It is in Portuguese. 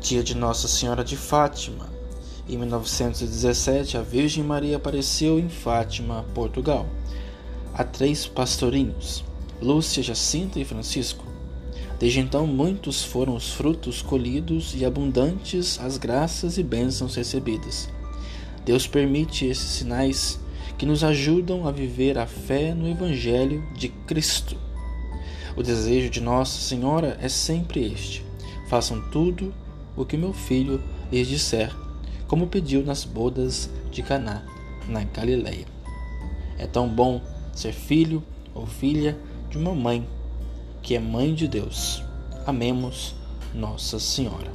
dia de Nossa Senhora de Fátima. Em 1917, a Virgem Maria apareceu em Fátima, Portugal, a três pastorinhos, Lúcia, Jacinta e Francisco. Desde então, muitos foram os frutos colhidos e abundantes as graças e bênçãos recebidas. Deus permite esses sinais que nos ajudam a viver a fé no Evangelho de Cristo. O desejo de Nossa Senhora é sempre este: façam tudo o que meu filho lhes disser, como pediu nas bodas de Caná, na Galileia. É tão bom ser filho ou filha de uma mãe que é mãe de Deus. Amemos Nossa Senhora.